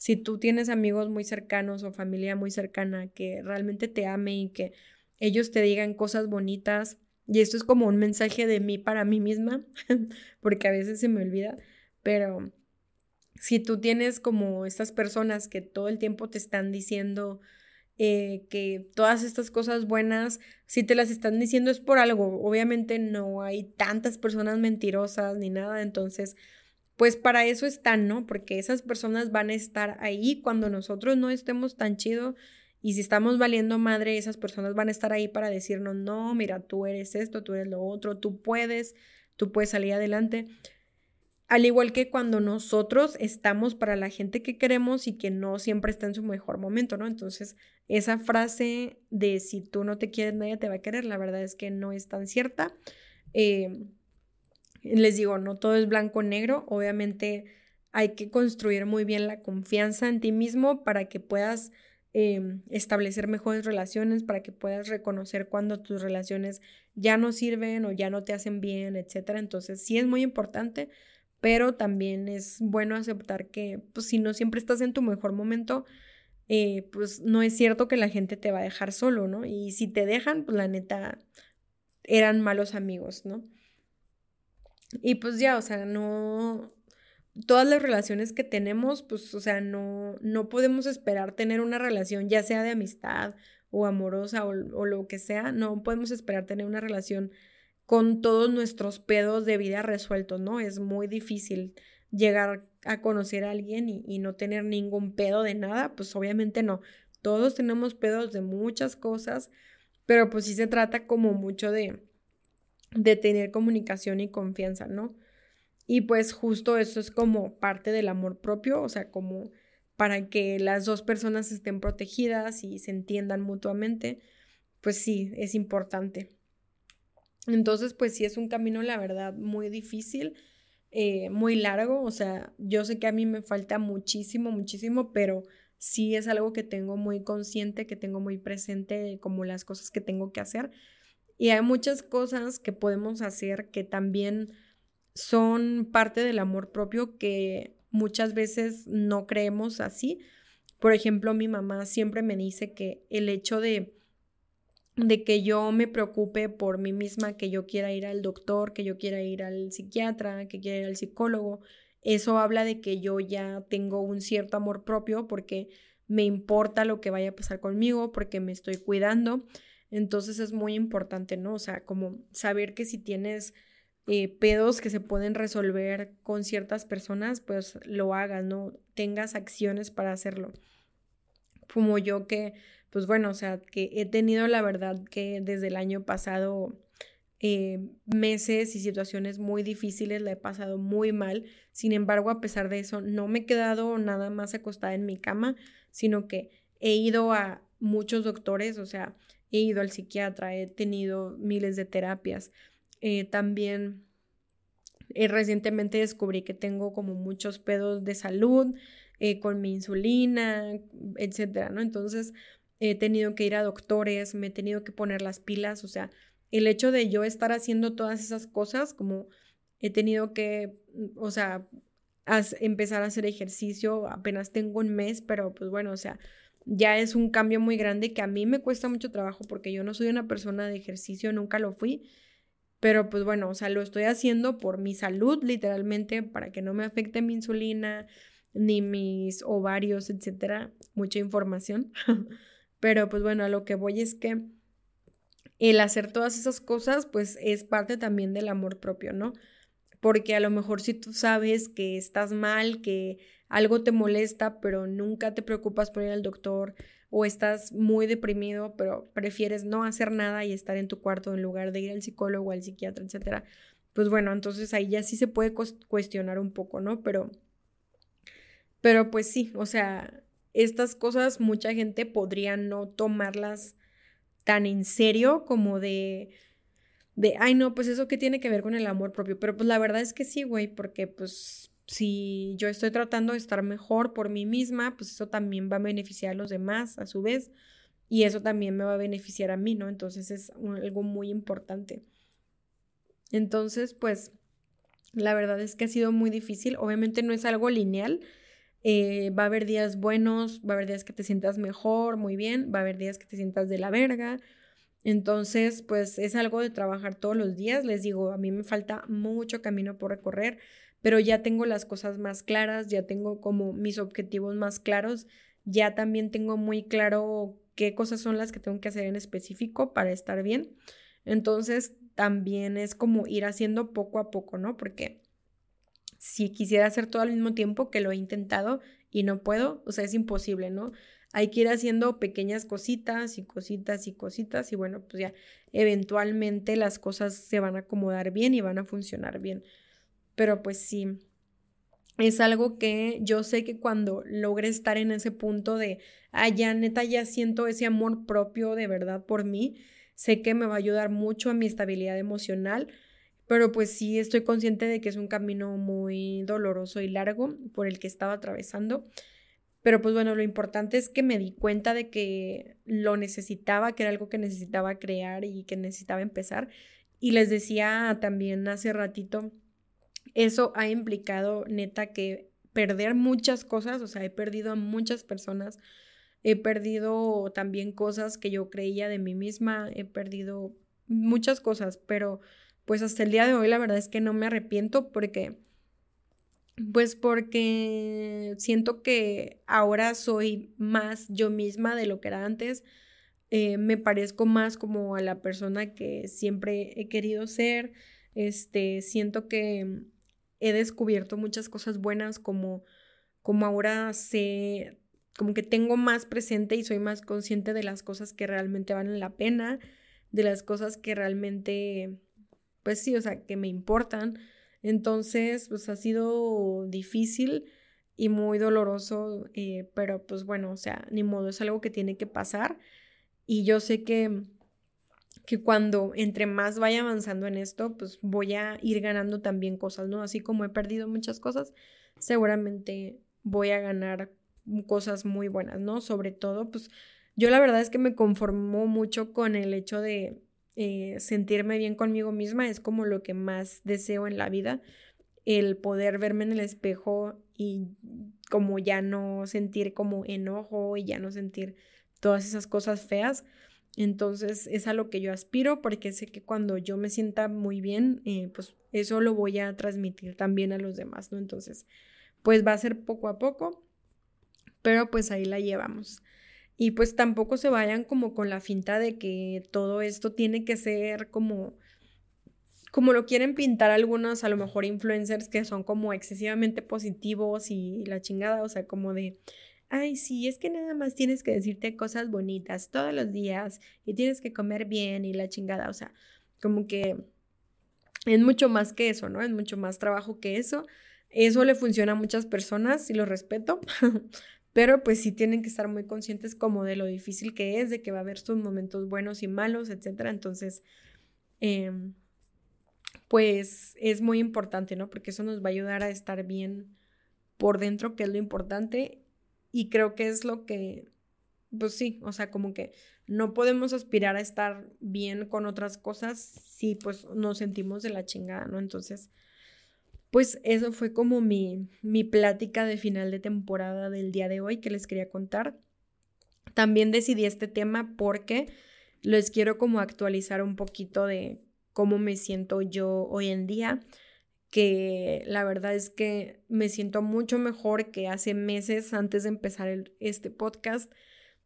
si tú tienes amigos muy cercanos o familia muy cercana que realmente te ame y que ellos te digan cosas bonitas, y esto es como un mensaje de mí para mí misma, porque a veces se me olvida, pero si tú tienes como estas personas que todo el tiempo te están diciendo, eh, que todas estas cosas buenas, si te las están diciendo es por algo. Obviamente no hay tantas personas mentirosas ni nada, entonces, pues para eso están, ¿no? Porque esas personas van a estar ahí cuando nosotros no estemos tan chido y si estamos valiendo madre, esas personas van a estar ahí para decirnos, no, mira, tú eres esto, tú eres lo otro, tú puedes, tú puedes salir adelante. Al igual que cuando nosotros estamos para la gente que queremos y que no siempre está en su mejor momento, ¿no? Entonces, esa frase de si tú no te quieres, nadie te va a querer, la verdad es que no es tan cierta. Eh, les digo, no todo es blanco o negro, obviamente hay que construir muy bien la confianza en ti mismo para que puedas em, establecer mejores relaciones, para que puedas reconocer cuando tus relaciones ya no sirven o ya no te hacen bien, etc. Entonces, sí es muy importante pero también es bueno aceptar que pues, si no siempre estás en tu mejor momento, eh, pues no es cierto que la gente te va a dejar solo, ¿no? Y si te dejan, pues la neta eran malos amigos, ¿no? Y pues ya, o sea, no, todas las relaciones que tenemos, pues, o sea, no, no podemos esperar tener una relación, ya sea de amistad o amorosa o, o, lo que sea, no podemos esperar tener una relación con todos nuestros pedos de vida resueltos, ¿no? Es muy difícil llegar a conocer a alguien y, no tener ningún pedo de nada, pues obviamente no. Todos tenemos pedos de muchas cosas, pero pues sí se trata como mucho de, de tener comunicación y confianza, ¿no? Y pues justo eso es como parte del amor propio, o sea, como para que las dos personas estén protegidas y se entiendan mutuamente, pues sí, es importante. Entonces, pues sí es un camino, la verdad, muy difícil, eh, muy largo. O sea, yo sé que a mí me falta muchísimo, muchísimo, pero sí es algo que tengo muy consciente, que tengo muy presente como las cosas que tengo que hacer. Y hay muchas cosas que podemos hacer que también son parte del amor propio que muchas veces no creemos así. Por ejemplo, mi mamá siempre me dice que el hecho de de que yo me preocupe por mí misma, que yo quiera ir al doctor, que yo quiera ir al psiquiatra, que quiera ir al psicólogo. Eso habla de que yo ya tengo un cierto amor propio porque me importa lo que vaya a pasar conmigo, porque me estoy cuidando. Entonces es muy importante, ¿no? O sea, como saber que si tienes eh, pedos que se pueden resolver con ciertas personas, pues lo hagas, ¿no? Tengas acciones para hacerlo. Como yo que pues bueno, o sea, que he tenido la verdad que desde el año pasado eh, meses y situaciones muy difíciles, la he pasado muy mal. Sin embargo, a pesar de eso, no me he quedado nada más acostada en mi cama, sino que he ido a muchos doctores, o sea, he ido al psiquiatra, he tenido miles de terapias. Eh, también eh, recientemente descubrí que tengo como muchos pedos de salud con mi insulina, etcétera, ¿no? Entonces, he tenido que ir a doctores, me he tenido que poner las pilas, o sea, el hecho de yo estar haciendo todas esas cosas, como he tenido que, o sea, empezar a hacer ejercicio, apenas tengo un mes, pero pues bueno, o sea, ya es un cambio muy grande que a mí me cuesta mucho trabajo porque yo no soy una persona de ejercicio, nunca lo fui. Pero pues bueno, o sea, lo estoy haciendo por mi salud, literalmente, para que no me afecte mi insulina, ni mis ovarios, etcétera. Mucha información. Pero pues bueno, a lo que voy es que el hacer todas esas cosas, pues es parte también del amor propio, ¿no? Porque a lo mejor si tú sabes que estás mal, que algo te molesta, pero nunca te preocupas por ir al doctor, o estás muy deprimido, pero prefieres no hacer nada y estar en tu cuarto en lugar de ir al psicólogo, al psiquiatra, etcétera, pues bueno, entonces ahí ya sí se puede cuestionar un poco, ¿no? Pero, pero pues sí, o sea, estas cosas mucha gente podría no tomarlas tan en serio como de, de, ay no, pues eso que tiene que ver con el amor propio, pero pues la verdad es que sí, güey, porque pues si yo estoy tratando de estar mejor por mí misma, pues eso también va a beneficiar a los demás a su vez y eso también me va a beneficiar a mí, ¿no? Entonces es algo muy importante. Entonces, pues la verdad es que ha sido muy difícil, obviamente no es algo lineal, eh, va a haber días buenos, va a haber días que te sientas mejor, muy bien, va a haber días que te sientas de la verga. Entonces, pues es algo de trabajar todos los días. Les digo, a mí me falta mucho camino por recorrer, pero ya tengo las cosas más claras, ya tengo como mis objetivos más claros, ya también tengo muy claro qué cosas son las que tengo que hacer en específico para estar bien. Entonces, también es como ir haciendo poco a poco, ¿no? Porque si quisiera hacer todo al mismo tiempo, que lo he intentado y no puedo, o sea, es imposible, ¿no? Hay que ir haciendo pequeñas cositas y cositas y cositas y bueno, pues ya eventualmente las cosas se van a acomodar bien y van a funcionar bien. Pero pues sí, es algo que yo sé que cuando logre estar en ese punto de, ah, ya neta, ya siento ese amor propio de verdad por mí, sé que me va a ayudar mucho a mi estabilidad emocional pero pues sí estoy consciente de que es un camino muy doloroso y largo por el que estaba atravesando. Pero pues bueno, lo importante es que me di cuenta de que lo necesitaba, que era algo que necesitaba crear y que necesitaba empezar. Y les decía también hace ratito, eso ha implicado neta que perder muchas cosas, o sea, he perdido a muchas personas, he perdido también cosas que yo creía de mí misma, he perdido muchas cosas, pero pues hasta el día de hoy la verdad es que no me arrepiento porque, pues porque siento que ahora soy más yo misma de lo que era antes. Eh, me parezco más como a la persona que siempre he querido ser. Este, siento que he descubierto muchas cosas buenas como, como ahora sé, como que tengo más presente y soy más consciente de las cosas que realmente valen la pena, de las cosas que realmente pues sí, o sea, que me importan. Entonces, pues ha sido difícil y muy doloroso, eh, pero pues bueno, o sea, ni modo, es algo que tiene que pasar. Y yo sé que, que cuando entre más vaya avanzando en esto, pues voy a ir ganando también cosas, ¿no? Así como he perdido muchas cosas, seguramente voy a ganar cosas muy buenas, ¿no? Sobre todo, pues yo la verdad es que me conformo mucho con el hecho de eh, sentirme bien conmigo misma es como lo que más deseo en la vida, el poder verme en el espejo y como ya no sentir como enojo y ya no sentir todas esas cosas feas. Entonces es a lo que yo aspiro porque sé que cuando yo me sienta muy bien, eh, pues eso lo voy a transmitir también a los demás, ¿no? Entonces, pues va a ser poco a poco, pero pues ahí la llevamos. Y pues tampoco se vayan como con la finta de que todo esto tiene que ser como como lo quieren pintar algunos, a lo mejor influencers que son como excesivamente positivos y la chingada, o sea, como de, ay, sí, es que nada más tienes que decirte cosas bonitas todos los días y tienes que comer bien y la chingada, o sea, como que es mucho más que eso, ¿no? Es mucho más trabajo que eso. Eso le funciona a muchas personas y lo respeto, pero pues sí tienen que estar muy conscientes como de lo difícil que es, de que va a haber sus momentos buenos y malos, etc. Entonces, em, pues es muy importante, ¿no? Porque eso nos va a ayudar a estar bien por dentro, que es lo importante. Y creo que es lo que, pues sí, o sea, como que no podemos aspirar a estar bien con otras cosas si pues nos sentimos de la chingada, ¿no? Entonces, pues eso fue como mi, mi plática de final de temporada del día de hoy que les quería contar. También decidí este tema porque les quiero como actualizar un poquito de cómo me siento yo hoy en día, que la verdad es que me siento mucho mejor que hace meses antes de empezar este podcast.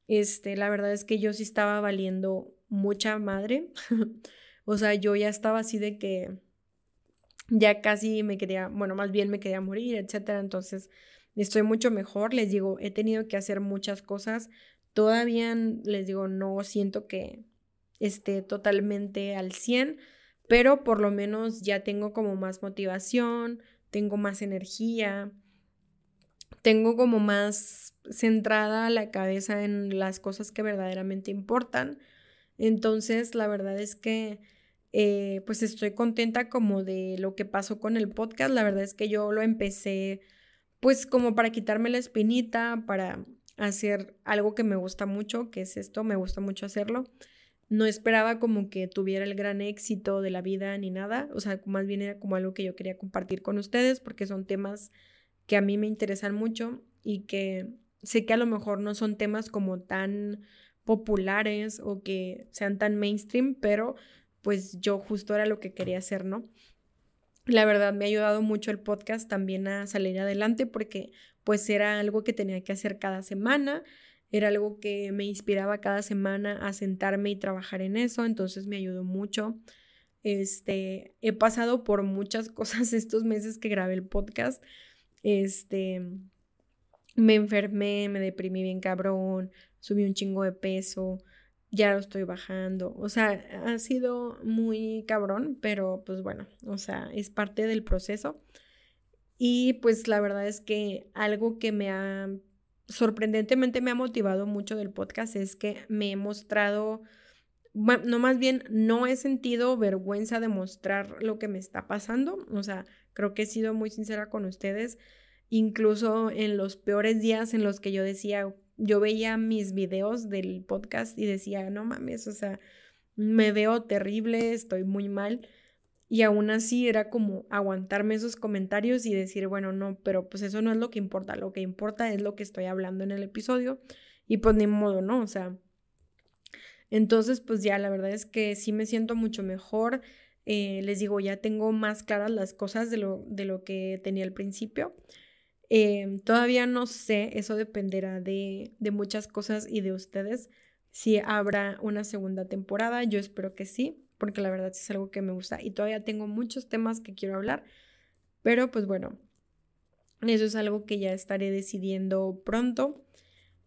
Este, la verdad es que yo sí estaba valiendo mucha madre. o sea, yo ya estaba así de que ya casi me quería, bueno, más bien me quería morir, etcétera. Entonces, estoy mucho mejor. Les digo, he tenido que hacer muchas cosas. Todavía les digo, no siento que esté totalmente al 100, pero por lo menos ya tengo como más motivación, tengo más energía, tengo como más centrada la cabeza en las cosas que verdaderamente importan. Entonces, la verdad es que eh, pues estoy contenta como de lo que pasó con el podcast. La verdad es que yo lo empecé pues como para quitarme la espinita, para hacer algo que me gusta mucho, que es esto, me gusta mucho hacerlo. No esperaba como que tuviera el gran éxito de la vida ni nada, o sea, más bien era como algo que yo quería compartir con ustedes porque son temas que a mí me interesan mucho y que sé que a lo mejor no son temas como tan populares o que sean tan mainstream, pero pues yo justo era lo que quería hacer, ¿no? La verdad me ha ayudado mucho el podcast también a salir adelante porque pues era algo que tenía que hacer cada semana, era algo que me inspiraba cada semana a sentarme y trabajar en eso, entonces me ayudó mucho. Este, he pasado por muchas cosas estos meses que grabé el podcast. Este, me enfermé, me deprimí bien cabrón, subí un chingo de peso, ya lo estoy bajando. O sea, ha sido muy cabrón, pero pues bueno, o sea, es parte del proceso. Y pues la verdad es que algo que me ha, sorprendentemente me ha motivado mucho del podcast es que me he mostrado, no más bien, no he sentido vergüenza de mostrar lo que me está pasando. O sea, creo que he sido muy sincera con ustedes, incluso en los peores días en los que yo decía, yo veía mis videos del podcast y decía, no mames, o sea, me veo terrible, estoy muy mal. Y aún así era como aguantarme esos comentarios y decir, bueno, no, pero pues eso no es lo que importa, lo que importa es lo que estoy hablando en el episodio y pues ni modo, ¿no? O sea, entonces pues ya la verdad es que sí me siento mucho mejor. Eh, les digo, ya tengo más claras las cosas de lo, de lo que tenía al principio. Em, todavía no sé, eso dependerá de, de muchas cosas y de ustedes. Si habrá una segunda temporada, yo espero que sí, porque la verdad es algo que me gusta y todavía tengo muchos temas que quiero hablar, pero pues bueno, eso es algo que ya estaré decidiendo pronto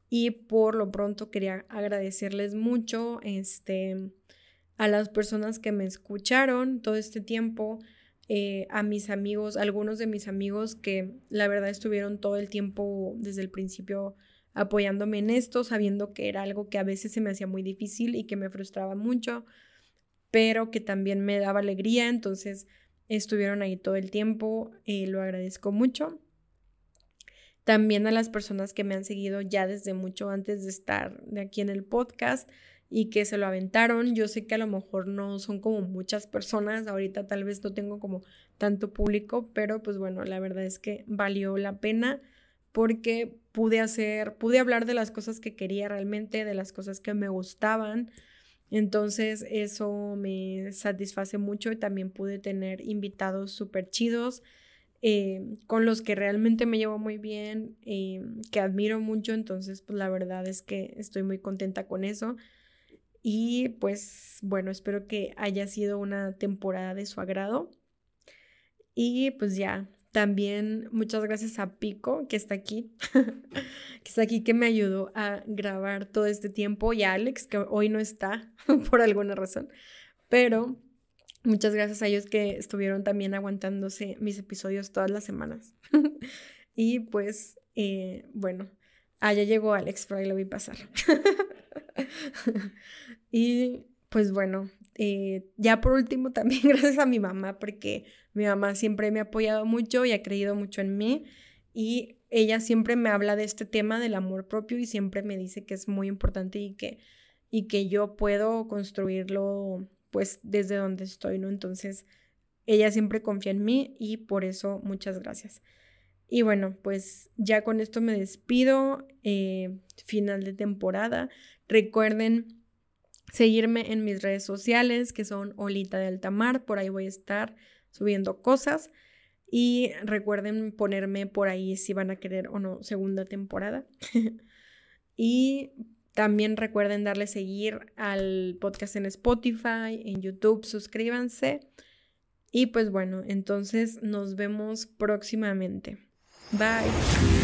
y por lo pronto quería agradecerles mucho este, a las personas que me escucharon todo este tiempo, eh, a mis amigos, algunos de mis amigos que la verdad estuvieron todo el tiempo desde el principio apoyándome en esto, sabiendo que era algo que a veces se me hacía muy difícil y que me frustraba mucho, pero que también me daba alegría, entonces estuvieron ahí todo el tiempo, eh, lo agradezco mucho. También a las personas que me han seguido ya desde mucho antes de estar de aquí en el podcast, y que se lo aventaron. Yo sé que a lo mejor no son como muchas personas, ahorita tal vez no tengo como tanto público, pero pues bueno, la verdad es que valió la pena porque pude hacer, pude hablar de las cosas que quería realmente, de las cosas que me gustaban. Entonces eso me satisface mucho y también pude tener invitados súper chidos. Eh, con los que realmente me llevo muy bien, eh, que admiro mucho, entonces pues la verdad es que estoy muy contenta con eso. Y pues bueno, espero que haya sido una temporada de su agrado. Y pues ya, también muchas gracias a Pico, que está aquí, que está aquí, que me ayudó a grabar todo este tiempo, y a Alex, que hoy no está por alguna razón. Pero muchas gracias a ellos que estuvieron también aguantándose mis episodios todas las semanas. y pues, eh, bueno, allá llegó Alex, por ahí lo vi pasar. y pues bueno, eh, ya por último también gracias a mi mamá, porque mi mamá siempre me ha apoyado mucho y ha creído mucho en mí. Y ella siempre me habla de este tema del amor propio y siempre me dice que es muy importante y que, y que yo puedo construirlo pues desde donde estoy, ¿no? Entonces, ella siempre confía en mí y por eso muchas gracias. Y bueno, pues ya con esto me despido. Eh, final de temporada. Recuerden seguirme en mis redes sociales, que son Olita de Altamar. Por ahí voy a estar subiendo cosas. Y recuerden ponerme por ahí si van a querer o no segunda temporada. y también recuerden darle seguir al podcast en Spotify, en YouTube, suscríbanse. Y pues bueno, entonces nos vemos próximamente. Bye.